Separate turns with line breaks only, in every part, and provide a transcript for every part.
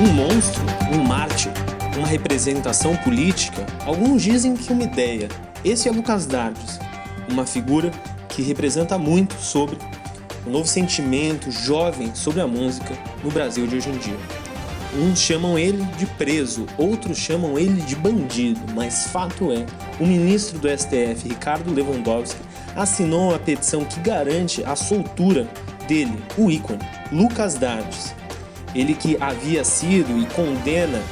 Um monstro, um mártir, uma representação política, alguns dizem que uma ideia. Esse é Lucas Dardes, uma figura que representa muito sobre o novo sentimento jovem sobre a música no Brasil de hoje em dia. Uns chamam ele de preso, outros chamam ele de bandido, mas fato é, o ministro do STF, Ricardo Lewandowski, assinou a petição que garante a soltura dele, o ícone, Lucas Dardes. Ele que havia sido e condena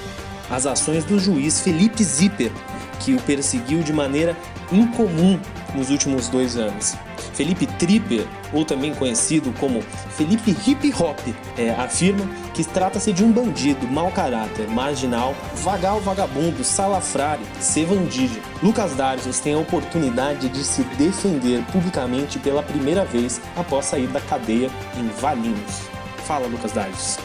as ações do juiz Felipe Zipper, que o perseguiu de maneira incomum nos últimos dois anos. Felipe Tripper, ou também conhecido como Felipe Hip Hop, é, afirma que trata-se de um bandido, mau caráter, marginal, vagal vagabundo, salafrário, sevandígio. Lucas Darges tem a oportunidade de se defender publicamente pela primeira vez após sair da cadeia em Valinhos. Fala, Lucas Darges.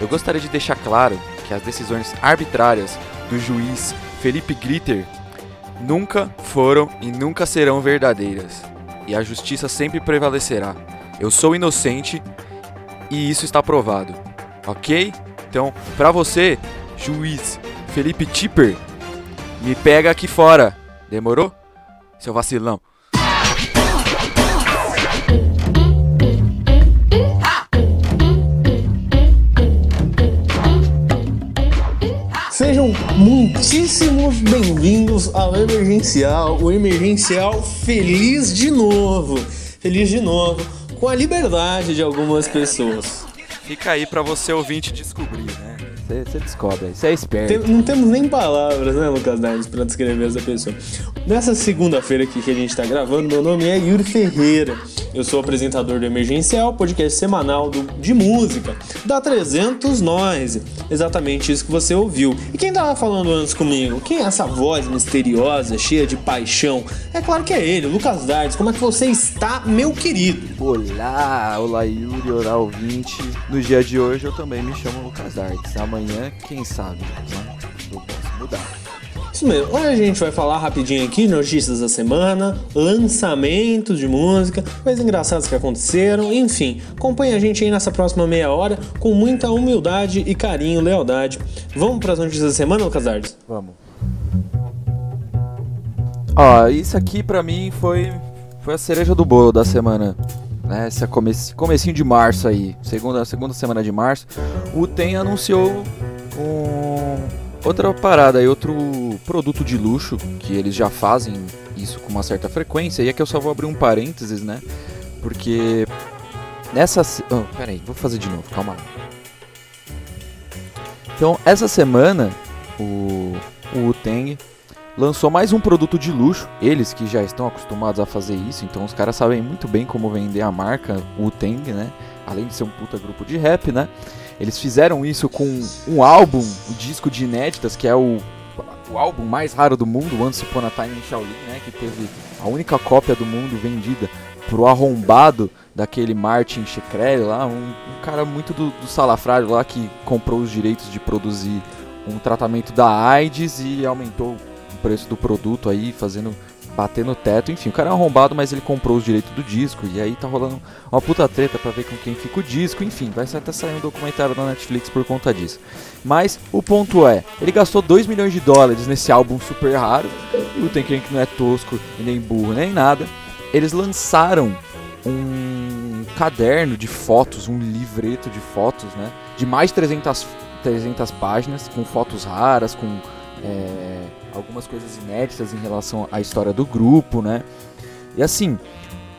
Eu gostaria de deixar claro que as decisões arbitrárias do juiz Felipe Glitter nunca foram e nunca serão verdadeiras. E a justiça sempre prevalecerá. Eu sou inocente e isso está provado. Ok? Então, pra você, juiz Felipe Tipper, me pega aqui fora. Demorou? Seu vacilão.
Muitíssimos bem-vindos ao Emergencial, o Emergencial feliz de novo, feliz de novo, com a liberdade de algumas pessoas.
Fica aí pra você ouvinte descobrir, né? Você descobre, você é esperto.
Tem- não temos nem palavras, né, Lucas Dardes, pra descrever essa pessoa. Nessa segunda-feira aqui que a gente tá gravando, meu nome é Yuri Ferreira. Eu sou apresentador do Emergencial, podcast semanal do- de música, da 300 Noise. Exatamente isso que você ouviu. E quem tava falando antes comigo? Quem é essa voz misteriosa, cheia de paixão? É claro que é ele, Lucas Dardes. Como é que você está, meu querido?
Olá, olá Yuri, olá ouvinte. No dia de hoje eu também me chamo Lucas Dartes. Amanhã, quem sabe, né? Eu posso mudar.
Isso mesmo. Hoje a gente vai falar rapidinho aqui notícias da semana, lançamentos de música, coisas engraçadas que aconteceram, enfim. Acompanhe a gente aí nessa próxima meia hora com muita humildade e carinho, lealdade. Vamos para as notícias da semana, Lucas Ardes?
Vamos. Ó, isso aqui pra mim foi foi a cereja do bolo da semana. Né, esse comece, comecinho de março aí, segunda, segunda semana de março, o TEM anunciou um, outra parada aí, outro produto de luxo, que eles já fazem isso com uma certa frequência, e aqui eu só vou abrir um parênteses, né, porque nessa... Oh, peraí, vou fazer de novo, calma. Então, essa semana, o, o Teng lançou mais um produto de luxo. Eles que já estão acostumados a fazer isso, então os caras sabem muito bem como vender a marca o Teng, né? Além de ser um puta grupo de rap, né? Eles fizeram isso com um álbum, um disco de inéditas, que é o, o álbum mais raro do mundo, Once Upon a Time in Shaolin, né? Que teve a única cópia do mundo vendida pro arrombado daquele Martin Shkreli lá, um, um cara muito do, do salafrário lá que comprou os direitos de produzir um tratamento da AIDS e aumentou preço do produto aí, fazendo bater no teto. Enfim, o cara é arrombado, mas ele comprou os direitos do disco e aí tá rolando uma puta treta pra ver com quem fica o disco. Enfim, vai até sair um documentário da Netflix por conta disso. Mas o ponto é, ele gastou 2 milhões de dólares nesse álbum super raro. E o Tenken que não é tosco e nem burro nem nada. Eles lançaram um caderno de fotos, um livreto de fotos, né? De mais de 300, 300 páginas, com fotos raras, com é, algumas coisas inéditas em relação à história do grupo, né? E assim,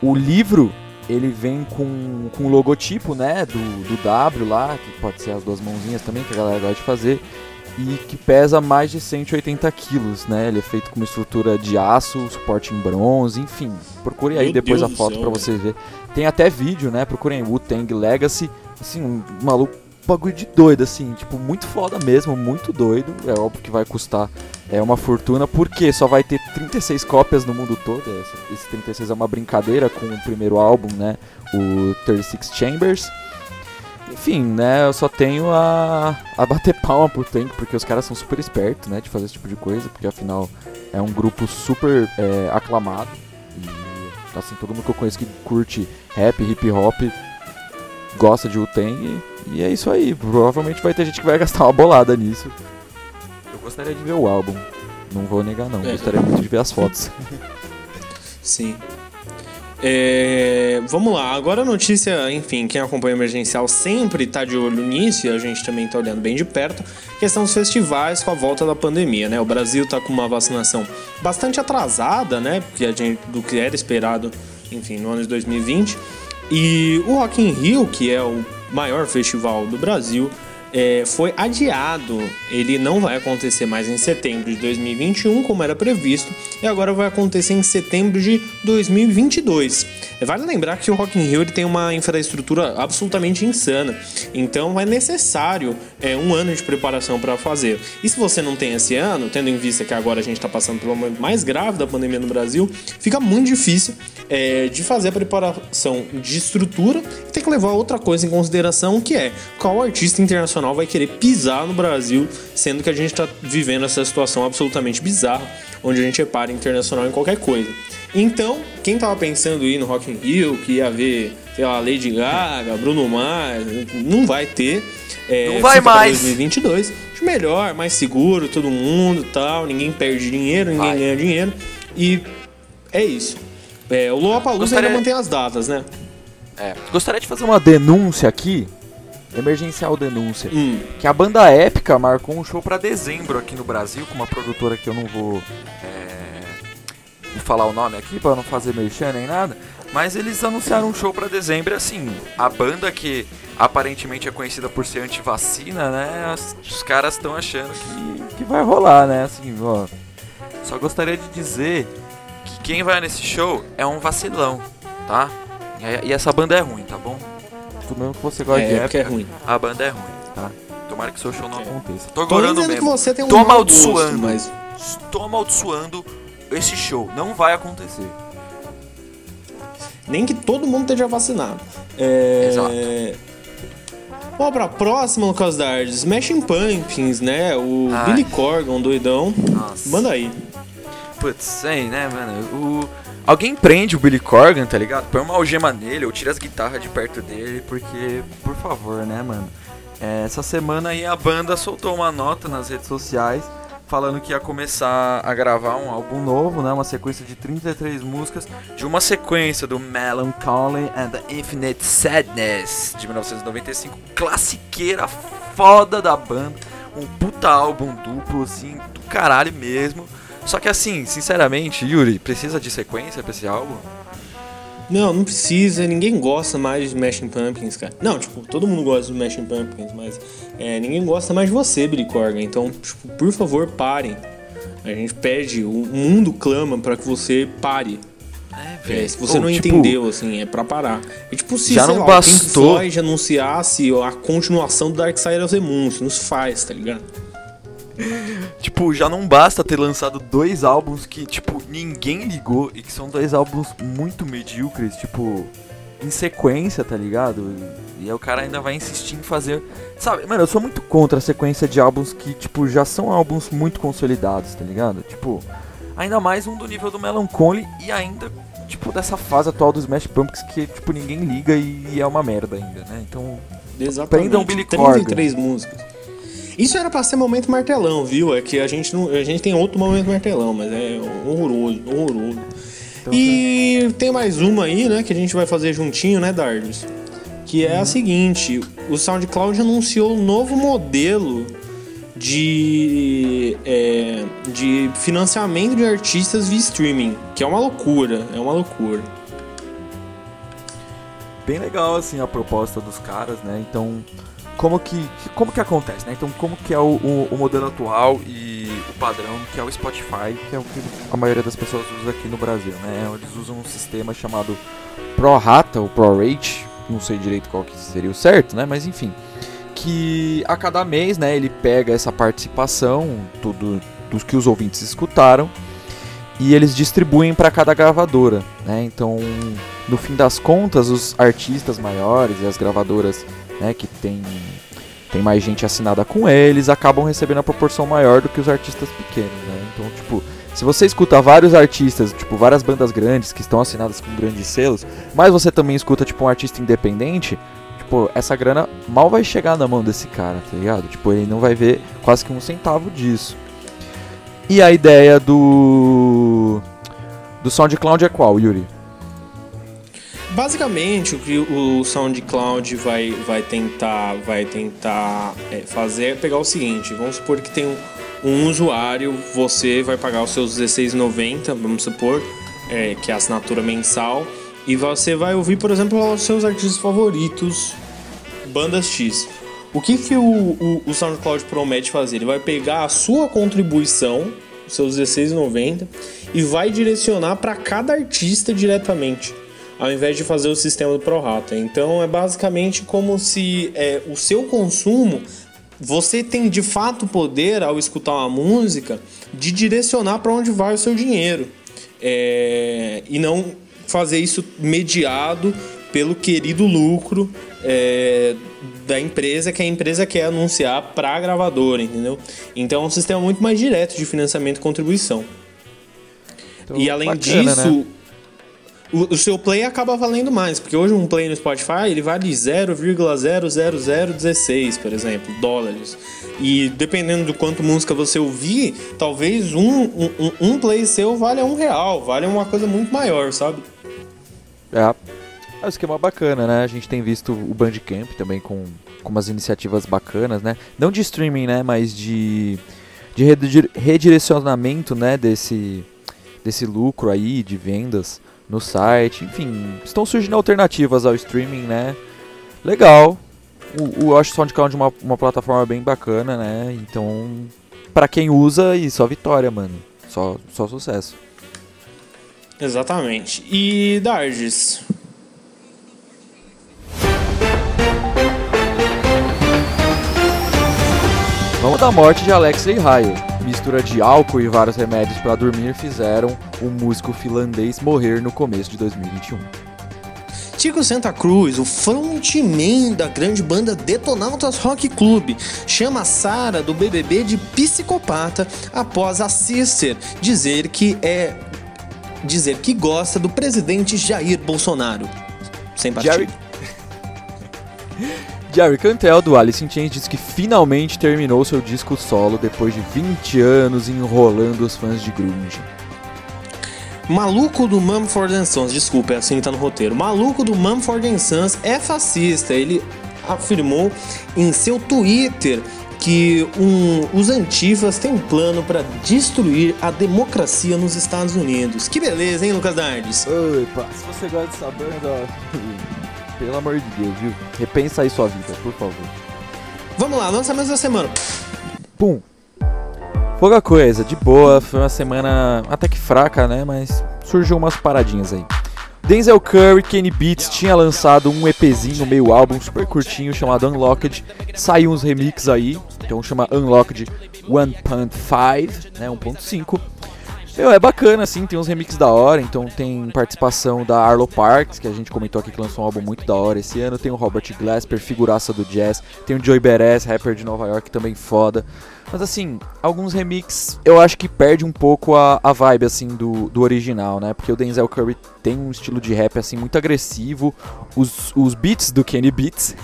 o livro ele vem com, com o logotipo, né, do, do W lá, que pode ser as duas mãozinhas também, que a galera gosta de fazer, e que pesa mais de 180 quilos, né? Ele é feito com uma estrutura de aço, suporte em bronze, enfim. Procure aí
Meu
depois
Deus
a foto
céu,
pra
velho.
você ver. Tem até vídeo, né? Procurem Wu-Tang Legacy, assim, um maluco bagulho de doido, assim, tipo, muito foda mesmo, muito doido. É óbvio que vai custar é uma fortuna, porque só vai ter 36 cópias no mundo todo. Esse, esse 36 é uma brincadeira com o primeiro álbum, né? O 36 Chambers. Enfim, né? Eu só tenho a, a bater palma pro Tank, porque os caras são super espertos, né? De fazer esse tipo de coisa, porque afinal é um grupo super é, aclamado. E assim, todo mundo que eu conheço que curte rap, hip hop, gosta de Wu-Tang. E é isso aí. Provavelmente vai ter gente que vai gastar uma bolada nisso. Eu gostaria de ver o álbum. Não vou negar não. É. Gostaria muito de ver as fotos.
Sim. É, vamos lá, agora a notícia, enfim, quem acompanha o emergencial sempre está de olho nisso e a gente também está olhando bem de perto. Questão dos festivais com a volta da pandemia, né? O Brasil está com uma vacinação bastante atrasada, né? Porque a gente, do que era esperado, enfim, no ano de 2020. E o Rock in Rio, que é o maior festival do Brasil, é, foi adiado. Ele não vai acontecer mais em setembro de 2021, como era previsto, e agora vai acontecer em setembro de 2022. Vale lembrar que o Rock in Rio ele tem uma infraestrutura absolutamente insana, então é necessário é, um ano de preparação para fazer. E se você não tem esse ano, tendo em vista que agora a gente está passando pelo momento mais grave da pandemia no Brasil, fica muito difícil é, de fazer a preparação de estrutura e tem que levar outra coisa em consideração, que é qual artista internacional vai querer pisar no Brasil, sendo que a gente está vivendo essa situação absolutamente bizarra, onde a gente repara internacional em qualquer coisa. Então, quem tava pensando em ir no Rock in Rio, que ia ver, sei lá, Lady Gaga, Bruno Mars, não vai ter.
É, não vai mais.
2022. Melhor, mais seguro, todo mundo, tal, ninguém perde dinheiro, ninguém vai. ganha dinheiro. E é isso. É, o Lollapalooza Gostaria... ainda mantém as datas, né?
É. Gostaria de fazer uma denúncia aqui, emergencial denúncia, hum. que a banda Épica marcou um show para dezembro aqui no Brasil com uma produtora que eu não vou é, vou falar o nome aqui para não fazer merchan nem nada, mas eles anunciaram um show para dezembro assim, a banda que aparentemente é conhecida por ser anti-vacina, né? Os caras estão achando que, que vai rolar, né? Assim, ó. Só gostaria de dizer que quem vai nesse show é um vacilão, tá? E, e essa banda é ruim, tá bom? Tudo mesmo que você gosta
é,
de época,
é ruim.
a banda é ruim, tá? Tomara que seu show não é. aconteça. Tô agorando mesmo.
Que você tem um
Tô amaldiçoando. Mas... Tô amaldiçoando esse show não vai acontecer.
Nem que todo mundo esteja vacinado. É...
Exato.
Vamos pra próxima, Lucas Dardes. Smashing Pumpkins, né? O Ai. Billy Corgan, doidão. Nossa. Manda aí.
Putz, sei, né, mano? O... Alguém prende o Billy Corgan, tá ligado? Põe uma algema nele ou tira as guitarras de perto dele, porque, por favor, né, mano? É, essa semana aí a banda soltou uma nota nas redes sociais falando que ia começar a gravar um álbum novo, né? Uma sequência de 33 músicas de uma sequência do Melancholy and the Infinite Sadness de 1995, classiqueira foda da banda, um puta álbum duplo assim, do caralho mesmo. Só que assim, sinceramente, Yuri, precisa de sequência pra esse álbum?
Não, não precisa, ninguém gosta mais de Smashing Pumpkins, cara. Não, tipo, todo mundo gosta de Smashing Pumpkins, mas é, ninguém gosta mais de você, Billy Corgan. Então, tipo, por favor, parem. A gente pede, o mundo clama para que você pare. É, é, se você oh, não tipo, entendeu, assim, é pra parar. É tipo se,
já não lá, bastou. Pink
Floyd anunciasse a continuação do Dark Side of the Moon, isso nos faz, tá ligado?
tipo, já não basta ter lançado dois álbuns que, tipo, ninguém ligou e que são dois álbuns muito medíocres, tipo, em sequência, tá ligado? E aí o cara ainda vai insistir em fazer. Sabe, mano, eu sou muito contra a sequência de álbuns que, tipo, já são álbuns muito consolidados, tá ligado? Tipo, ainda mais um do nível do Melancholy e ainda, tipo, dessa fase atual dos Smash Pumpkins que, tipo, ninguém liga e é uma merda ainda, né? Então,
Exatamente. prendam Billy 33 Corgan. músicas. Isso era pra ser momento martelão, viu? É que a gente não, a gente tem outro momento martelão, mas é horroroso, horroroso. Então, e tá. tem mais uma aí, né, que a gente vai fazer juntinho, né, Dardos? Que é uhum. a seguinte, o SoundCloud anunciou um novo modelo de, é, de financiamento de artistas via streaming, que é uma loucura, é uma loucura.
Bem legal assim a proposta dos caras, né? Então, como que, como que acontece, né? Então, como que é o, o, o, modelo atual e o padrão, que é o Spotify, que é o que a maioria das pessoas usa aqui no Brasil, né? Eles usam um sistema chamado ProRata ou ProRate, não sei direito qual que seria o certo, né? Mas enfim, que a cada mês, né, ele pega essa participação tudo dos que os ouvintes escutaram e eles distribuem para cada gravadora, né? Então, no fim das contas, os artistas maiores e as gravadoras né, que tem, tem mais gente assinada com eles, acabam recebendo a proporção maior do que os artistas pequenos, né? Então, tipo, Se você escuta vários artistas, tipo, várias bandas grandes que estão assinadas com grandes selos, mas você também escuta, tipo, um artista independente, tipo, essa grana mal vai chegar na mão desse cara, tá ligado? Tipo, ele não vai ver quase que um centavo disso. E a ideia do. do SoundCloud é qual, Yuri?
Basicamente, o que o SoundCloud vai, vai tentar, vai tentar é, fazer é pegar o seguinte: vamos supor que tem um, um usuário, você vai pagar os seus R$16,90, vamos supor, é, que é a assinatura mensal, e você vai ouvir, por exemplo, os seus artistas favoritos, bandas X. O que, que o, o, o SoundCloud promete fazer? Ele vai pegar a sua contribuição, os seus R$16,90, e vai direcionar para cada artista diretamente ao invés de fazer o sistema do prorata. Então é basicamente como se é, o seu consumo você tem de fato poder ao escutar uma música de direcionar para onde vai o seu dinheiro é, e não fazer isso mediado pelo querido lucro é, da empresa que a empresa quer anunciar para a gravadora, entendeu? Então é um sistema muito mais direto de financiamento e contribuição. Então, e além bacana, disso, né? O, o, seu play acaba valendo mais, porque hoje um play no Spotify ele vale 0,00016, por exemplo, dólares. E dependendo do quanto música você ouvir, talvez um, um, um play seu valha um real, vale uma coisa muito maior, sabe?
É. É um esquema bacana, né? A gente tem visto o Bandcamp também com, com umas iniciativas bacanas, né? Não de streaming, né? Mas de, de redirecionamento, né? Desse, desse lucro aí de vendas no site, enfim, estão surgindo alternativas ao streaming, né? Legal. O, o eu acho o SoundCloud uma, uma plataforma bem bacana, né? Então, para quem usa, e só vitória, mano. Só, só sucesso.
Exatamente. E Darges?
Vamos da morte de Alexei Ryle mistura de álcool e vários remédios para dormir fizeram o músico finlandês morrer no começo de 2021.
Tico Santa Cruz, o frontman da grande banda Detonautas Rock Club, chama Sara do BBB de psicopata após a Sister dizer que é dizer que gosta do presidente Jair Bolsonaro. Sem partido.
Jerry Cantel, do Alice in Chains, diz que finalmente terminou seu disco solo depois de 20 anos enrolando os fãs de grunge.
Maluco do Mumford Sons, desculpa, é assim que tá no roteiro. Maluco do Mumford Sons é fascista. Ele afirmou em seu Twitter que um, os antifas têm um plano para destruir a democracia nos Estados Unidos. Que beleza, hein, Lucas Dardes?
Oi, pá, se você gosta dessa banda, pelo amor de Deus, viu? Repensa aí sua vida, por favor.
Vamos lá, lançamentos da semana.
Pum. Pouca coisa, de boa, foi uma semana até que fraca, né? Mas surgiu umas paradinhas aí. Denzel Curry, Kenny Beats tinha lançado um EPzinho, meio álbum super curtinho chamado Unlocked. Saiu uns remixes aí, então chama Unlocked 1.5, né, 1.5. Meu, é bacana, assim, tem uns remixes da hora, então tem participação da Arlo Parks, que a gente comentou aqui que lançou um álbum muito da hora esse ano, tem o Robert Glasper, figuraça do jazz, tem o Joey Beres, rapper de Nova York, também foda. Mas assim, alguns remixes eu acho que perde um pouco a, a vibe, assim, do, do original, né? Porque o Denzel Curry tem um estilo de rap, assim, muito agressivo, os, os beats do Kenny Beats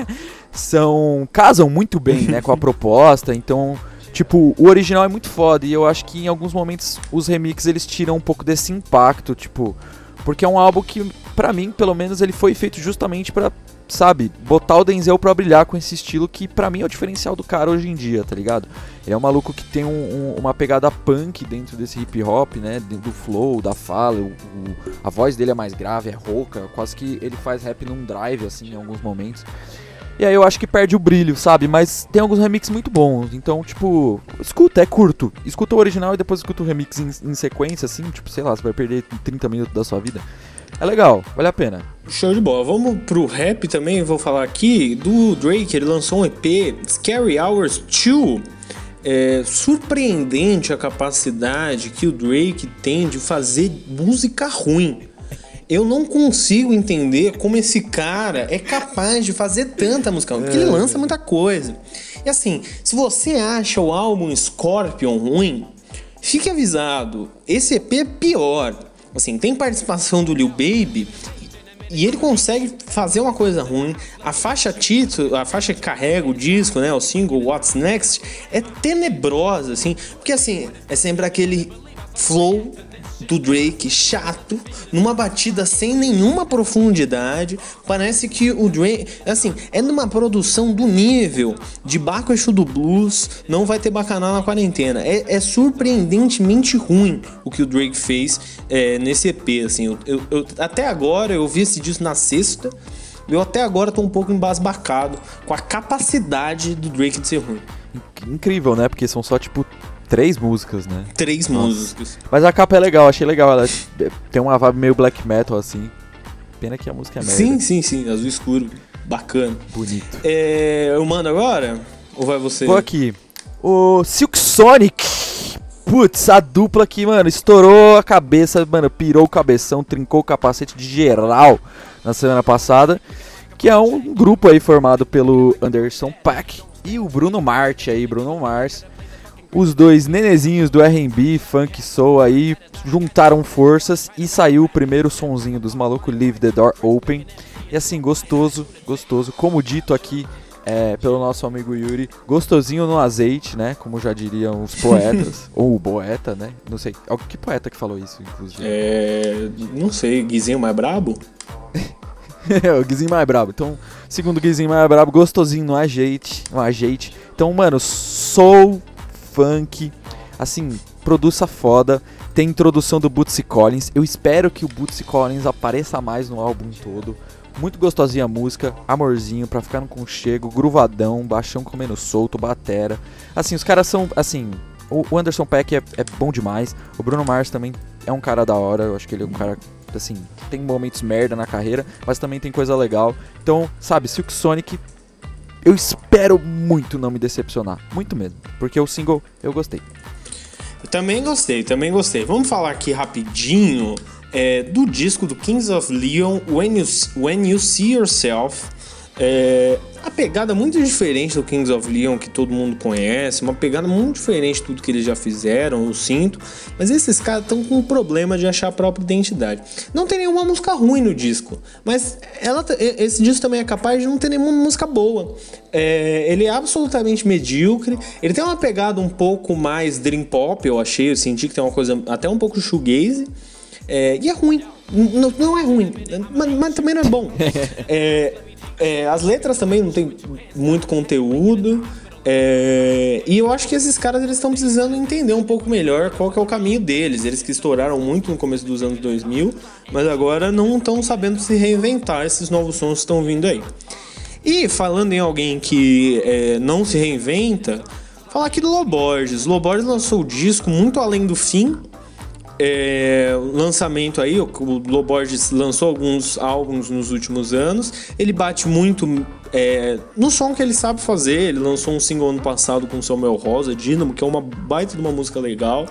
são... casam muito bem, né, com a proposta, então Tipo, o original é muito foda e eu acho que em alguns momentos os remixes eles tiram um pouco desse impacto, tipo, porque é um álbum que para mim, pelo menos, ele foi feito justamente para, sabe, botar o Denzel pra brilhar com esse estilo que para mim é o diferencial do cara hoje em dia, tá ligado? Ele é um maluco que tem um, um, uma pegada punk dentro desse hip hop, né, do flow, da fala, o, o, a voz dele é mais grave, é rouca, quase que ele faz rap num drive assim em alguns momentos. E aí eu acho que perde o brilho, sabe? Mas tem alguns remixes muito bons. Então, tipo, escuta, é curto. Escuta o original e depois escuta o remix em, em sequência, assim, tipo, sei lá, você vai perder 30 minutos da sua vida. É legal, vale a pena.
Show de bola. Vamos pro rap também, vou falar aqui do Drake, ele lançou um EP, Scary Hours 2. É surpreendente a capacidade que o Drake tem de fazer música ruim. Eu não consigo entender como esse cara é capaz de fazer tanta música, porque ele é. lança muita coisa. E assim, se você acha o álbum Scorpion ruim, fique avisado, esse EP é pior. Assim, tem participação do Lil Baby e ele consegue fazer uma coisa ruim. A faixa título, a faixa que carrega o disco, né, o single What's Next, é tenebrosa, assim, porque assim, é sempre aquele flow do Drake chato, numa batida sem nenhuma profundidade. Parece que o Drake, assim, é numa produção do nível de Baco do Blues, não vai ter bacanal na quarentena. É, é surpreendentemente ruim o que o Drake fez é, nesse EP, assim. Eu, eu, eu, até agora, eu vi esse disco na sexta, eu até agora tô um pouco embasbacado com a capacidade do Drake de ser ruim.
Incrível, né? Porque são só, tipo, três músicas, né?
Três Nossa. músicas.
Mas a capa é legal, achei legal. Ela tem uma vibe meio black metal, assim. Pena que a música é merda.
Sim, sim, sim. Azul escuro. Bacana.
Bonito.
É, eu mando agora? Ou vai você?
Vou aqui. O Silk Sonic. Putz, a dupla aqui, mano, estourou a cabeça, mano, pirou o cabeção, trincou o capacete de geral na semana passada. Que é um grupo aí formado pelo Anderson Paak e o Bruno Marte aí, Bruno Mars os dois nenezinhos do R&B, funk, soul aí juntaram forças e saiu o primeiro sonzinho dos malucos Leave the Door Open. E assim, gostoso, gostoso, como dito aqui é, pelo nosso amigo Yuri, gostosinho no azeite, né? Como já diriam os poetas, ou o poeta, né? Não sei, que poeta que falou isso, inclusive?
É, não sei, Guizinho mais brabo?
o Guizinho mais brabo. Então, segundo Guizinho mais brabo, gostosinho no azeite, no azeite. Então, mano, sou funk, assim, produça foda. Tem introdução do Bootsy Collins. Eu espero que o Bootsy Collins apareça mais no álbum todo. Muito gostosinha a música, amorzinho, pra ficar no conchego, gruvadão, baixão comendo solto, batera. Assim, os caras são, assim, o Anderson Peck é, é, bom demais. O Bruno Mars também é um cara da hora. Eu acho que ele é um cara, assim, tem momentos merda na carreira, mas também tem coisa legal. Então, sabe, Silk Sonic eu espero muito não me decepcionar. Muito mesmo. Porque o single eu gostei.
Eu também gostei, também gostei. Vamos falar aqui rapidinho é, do disco do Kings of Leon, When You, When you See Yourself. É, a pegada muito diferente do Kings of Leon que todo mundo conhece, uma pegada muito diferente de tudo que eles já fizeram, eu sinto. Mas esses caras estão com um problema de achar a própria identidade. Não tem nenhuma música ruim no disco, mas ela, esse disco também é capaz de não ter nenhuma música boa. É, ele é absolutamente medíocre. Ele tem uma pegada um pouco mais dream pop, eu achei. Eu senti que tem uma coisa até um pouco shoegaze. É, e é ruim. Não, não é ruim, mas, mas, também não é bom. É, é, as letras também não tem muito conteúdo. É, e eu acho que esses caras eles estão precisando entender um pouco melhor qual que é o caminho deles. Eles que estouraram muito no começo dos anos 2000, mas agora não estão sabendo se reinventar esses novos sons que estão vindo aí. E falando em alguém que é, não se reinventa, falar aqui do Loborges. Loborges lançou o disco muito além do fim, é, lançamento aí, o Loborges lançou alguns álbuns nos últimos anos. Ele bate muito é, no som que ele sabe fazer, ele lançou um single ano passado com Samuel Rosa, Dynamo, que é uma baita de uma música legal.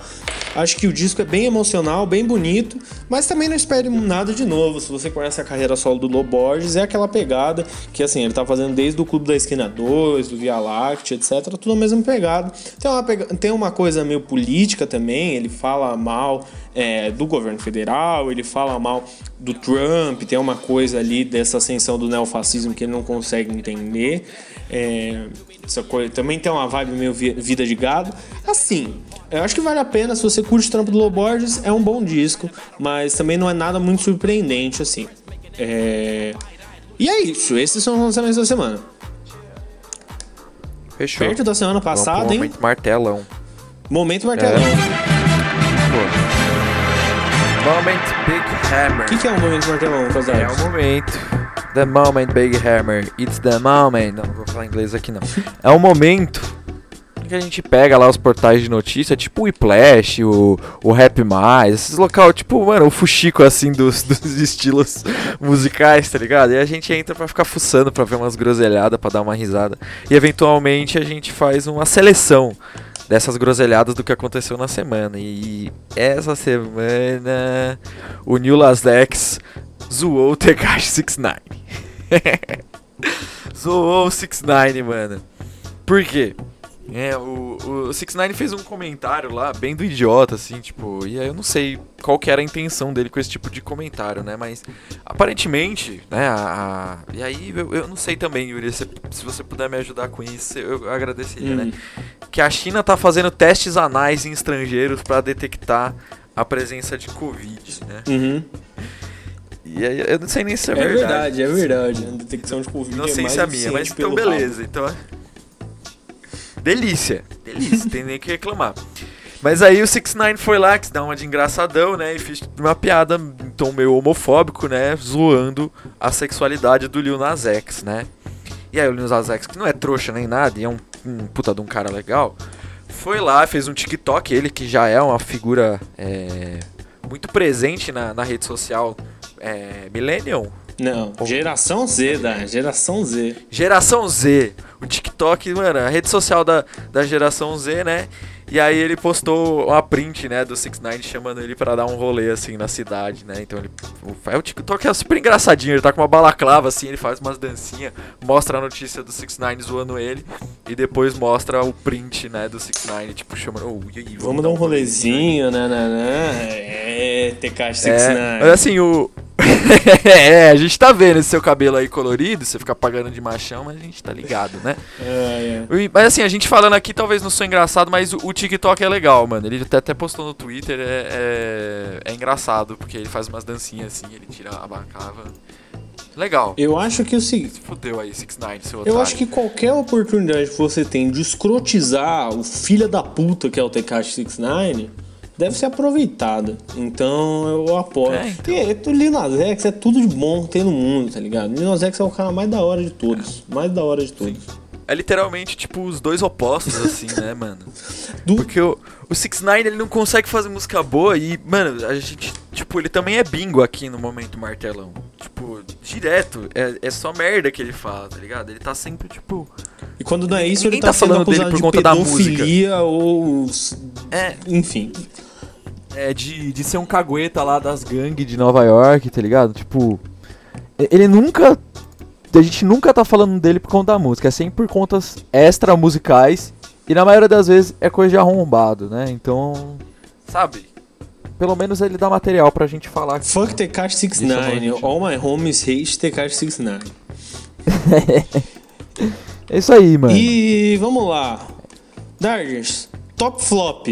Acho que o disco é bem emocional, bem bonito, mas também não espere nada de novo. Se você conhece a carreira solo do Loborges, Borges, é aquela pegada que assim, ele tá fazendo desde o Clube da Esquina 2, do Via Láctea, etc. Tudo a mesma pegada. Tem uma. Tem uma coisa meio política também, ele fala mal é, do governo federal, ele fala mal do Trump, tem uma coisa ali dessa ascensão do neofascismo que ele não consegue entender. É, essa coisa, também tem uma vibe meio vida de gado. Assim, eu acho que vale a pena se você curte o trampo do Loborges, é um bom disco, mas também não é nada muito surpreendente assim. É... E é isso, esses são os lançamentos da semana.
Fechou.
Perto da semana passada,
hein? Momento martelão.
Momento martelão. É.
Moment Big Hammer.
O que, que, é um momento martelão, Cosar?
É o momento. The moment Big Hammer. It's the moment. Não, não vou falar inglês aqui não. É o momento que a gente pega lá os portais de notícia, tipo o Iplash, o, o Rap Mais, esses local, tipo, mano, o fuxico assim dos, dos estilos musicais, tá ligado? E a gente entra pra ficar fuçando, pra ver umas groselhadas, pra dar uma risada. E eventualmente a gente faz uma seleção dessas groselhadas do que aconteceu na semana. E essa semana o New Las X zoou o Tekashi 69. zoou o 69, mano. Por quê? É, o, o Six Nine fez um comentário lá, bem do idiota, assim, tipo, e aí eu não sei qual que era a intenção dele com esse tipo de comentário, né? Mas aparentemente, né? A, a e aí eu, eu, não sei também, Yuri, se, se, você puder me ajudar com isso, eu agradeceria, né? hum. né? Que a China tá fazendo testes anais em estrangeiros para detectar a presença de Covid, né?
Uhum.
E aí eu não sei nem se é,
é verdade. É verdade, é verdade. A detecção de Covid
Não
é
sei se é a minha, mas então beleza. Então. Delícia. Delícia, tem nem que reclamar. Mas aí o 6 9 foi lá, que dá uma de engraçadão, né? E fez uma piada em tom meio homofóbico, né? Zoando a sexualidade do Lil Nas X, né? E aí o Lil Nas X, que não é trouxa nem nada, e é um, um puta de um cara legal, foi lá, fez um TikTok, ele que já é uma figura é, muito presente na, na rede social é, Millennium,
não, geração Z, da geração Z.
Geração Z. O TikTok, mano, a rede social da, da geração Z, né? E aí ele postou uma print, né, do 6 9 chamando ele para dar um rolê assim na cidade, né? Então ele o, o TikTok é super engraçadinho, ele tá com uma balaclava assim, ele faz umas dancinhas, mostra a notícia do 6 9 zoando ele e depois mostra o print, né, do 6 9 tipo chamando, oh,
aí, vamos, vamos dar um rolezinho, né, né, né? É, TK 6
é, Mas assim, o é, a gente tá vendo esse seu cabelo aí colorido, você fica pagando de machão, mas a gente tá ligado, né?
É,
é. Mas assim, a gente falando aqui talvez não sou engraçado, mas o, o TikTok é legal, mano. Ele até, até postou no Twitter, é, é, é, engraçado, porque ele faz umas dancinhas assim, ele tira a bacava. Legal.
Eu acho que o seguinte. Se
fudeu aí, 6 9 seu
otário. Eu acho que qualquer oportunidade que você tem de escrotizar o filho da puta que é o Tekashi 69 deve ser aproveitada. Então eu apoio. É, então. E o Lil Nas X é tudo de bom que tem no mundo, tá ligado? Lil Nas X é o cara mais da hora de todos. Mais da hora de todos. Sim.
É literalmente, tipo, os dois opostos, assim, né, mano? Do... Porque o, o 6 9 ele não consegue fazer música boa e, mano, a gente, tipo, ele também é bingo aqui no momento martelão. Tipo, direto. É, é só merda que ele fala, tá ligado? Ele tá sempre, tipo.
E quando não é isso, ele tá, tá falando dele por de conta da música. ou.
É.
Enfim
é, de, de ser um cagueta lá das gangues de Nova York, tá ligado? Tipo, ele nunca. A gente nunca tá falando dele por conta da música, é sempre por contas extra musicais. E na maioria das vezes é coisa de arrombado, né? Então. Sabe? Pelo menos ele dá material pra gente falar.
Fuck Tekashi 69, all my homies hate Tekashi 69.
é isso aí, mano.
E vamos lá. Dargers, top flop.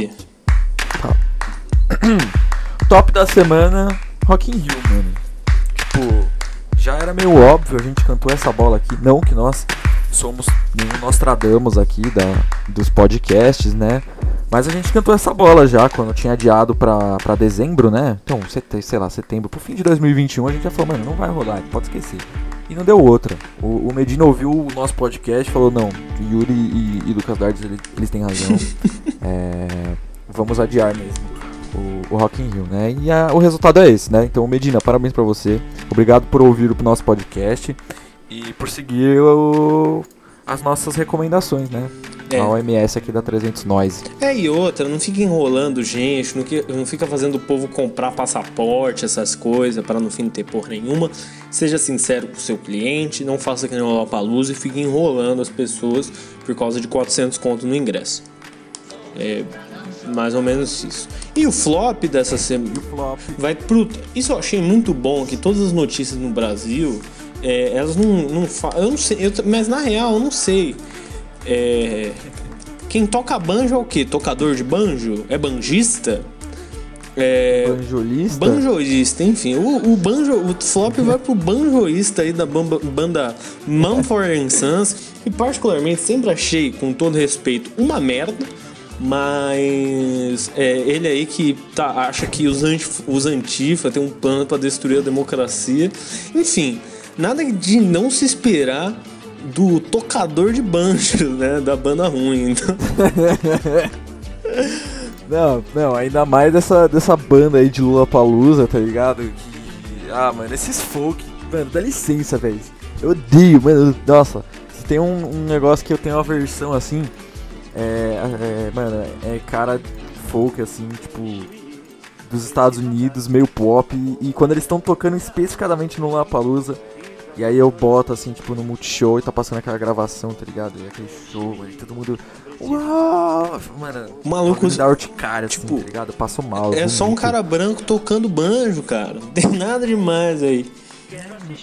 Top da semana, Rock in Rio, mano. Tipo, já era meio óbvio, a gente cantou essa bola aqui. Não que nós somos nenhum Nostradamus aqui da, dos podcasts, né? Mas a gente cantou essa bola já quando tinha adiado pra, pra dezembro, né? Então, sei lá, setembro, pro fim de 2021, a gente já falou, mano, não vai rolar, pode esquecer. E não deu outra. O, o Medina ouviu o nosso podcast e falou, não, Yuri e, e Lucas Dardes, eles, eles têm razão. é, vamos adiar mesmo o, o Rock in Rio, né? E a, o resultado é esse, né? Então, Medina, parabéns para você. Obrigado por ouvir o nosso podcast e por seguir o, as nossas recomendações, né? É. A OMS aqui da 300 Noise.
É, e outra, não fica enrolando gente, não, que, não fica fazendo o povo comprar passaporte, essas coisas, para no fim não ter porra nenhuma. Seja sincero com o seu cliente, não faça que nem o Lollapalooza e fique enrolando as pessoas por causa de 400 conto no ingresso. É, mais ou menos isso. E o flop dessa semana vai pro. Isso eu achei muito bom que todas as notícias no Brasil, é, elas não, não falam. Eu não sei, eu, mas na real eu não sei. É, quem toca banjo é o quê? Tocador de banjo? É banjista?
É, banjolista?
Banjolista, enfim. O, o, banjo, o flop vai pro banjoista aí da banda, banda Mumford Sons, que particularmente sempre achei, com todo respeito, uma merda. Mas é, ele aí que tá, acha que os, antif os antifa tem um plano para destruir a democracia. Enfim, nada de não se esperar do tocador de banjo, né? Da banda ruim. Então...
não, não, ainda mais dessa, dessa banda aí de Lula Palusa, tá ligado? Que, ah, mano, esses folk, mano, dá licença, velho. Eu odeio, mano. Nossa, tem um, um negócio que eu tenho uma versão assim é, é, mano, é cara folk, assim, tipo, dos Estados Unidos, meio pop. E, e quando eles estão tocando especificadamente no Lapalooza, E aí eu boto assim, tipo, no Multishow e tá passando aquela gravação, tá ligado? E aquele show, aí todo mundo. Uau! Mano,
maluco.
da urticária, assim,
tipo,
tá ligado? Passo mal.
É só um cara branco tocando banjo, cara. Não tem nada demais aí.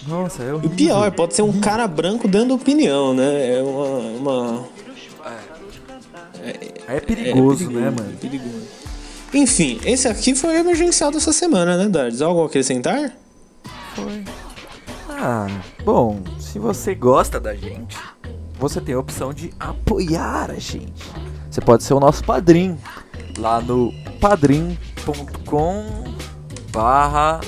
Nossa, é
E o
horrível.
pior, pode ser um cara branco dando opinião, né? É uma. uma-
Aí é perigoso,
é
né, mano?
é perigoso. Enfim, esse aqui foi o emergencial dessa semana, né, Dardes? Algo a acrescentar?
Foi. Ah, bom, se você gosta da gente, você tem a opção de apoiar a gente. Você pode ser o nosso padrinho lá no padrim.com barra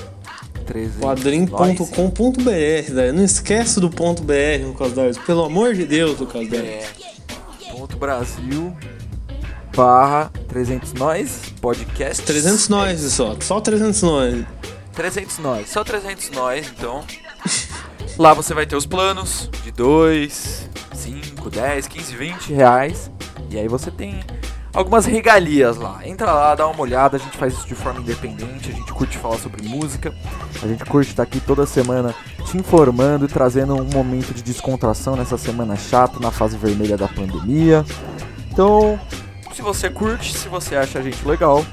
13
Padrim.com.br, né? Não esquece do ponto .br, Lucas Dardes. Pelo amor de Deus, Lucas Dardes.
É, ponto Brasil barra 300 nós podcast
300 nós só, só 300 nós.
300 nós, só 300 nós, então. Lá você vai ter os planos de 2, 5, 10, 15, 20 reais. E aí você tem algumas regalias lá. Entra lá, dá uma olhada, a gente faz isso de forma independente, a gente curte falar sobre música, a gente curte estar aqui toda semana te informando e trazendo um momento de descontração nessa semana chata, na fase vermelha da pandemia. Então, se você curte, se você acha a gente legal,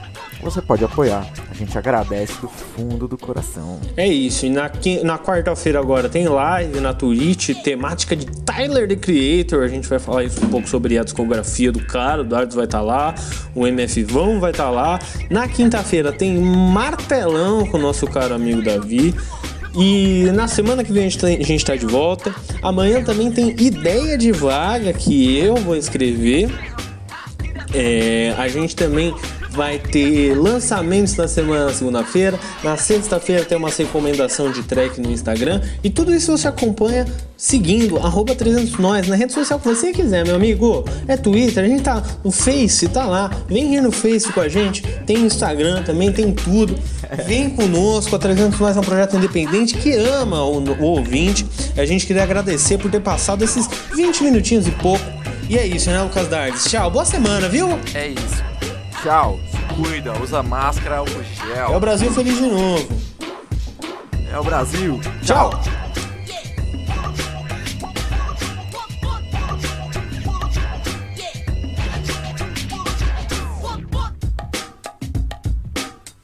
você pode apoiar. A gente agradece do fundo do coração.
É isso, e na, na quarta-feira agora tem live na Twitch, temática de Tyler the Creator. A gente vai falar isso um pouco sobre a discografia do cara, o Dardos vai estar lá, o MF Vão vai estar lá. Na quinta-feira tem Martelão com o nosso caro amigo Davi. E na semana que vem a gente, tá, a gente tá de volta. Amanhã também tem ideia de vaga que eu vou escrever. É, a gente também vai ter lançamentos na semana segunda-feira. Na sexta-feira tem uma recomendação de track no Instagram. E tudo isso você acompanha seguindo arroba 300 nós na rede social que você quiser, meu amigo. É Twitter, a gente tá no Face, tá lá. Vem aqui no Face com a gente. Tem Instagram também, tem tudo. Vem conosco, a 300 nós é um projeto independente que ama o, o ouvinte. A gente queria agradecer por ter passado esses 20 minutinhos e pouco. E é isso, né, Lucas Dardes? Tchau, boa semana, viu?
É isso. Tchau. Se cuida, usa máscara, o
É o
gel.
Brasil feliz de novo.
É o Brasil.
Tchau.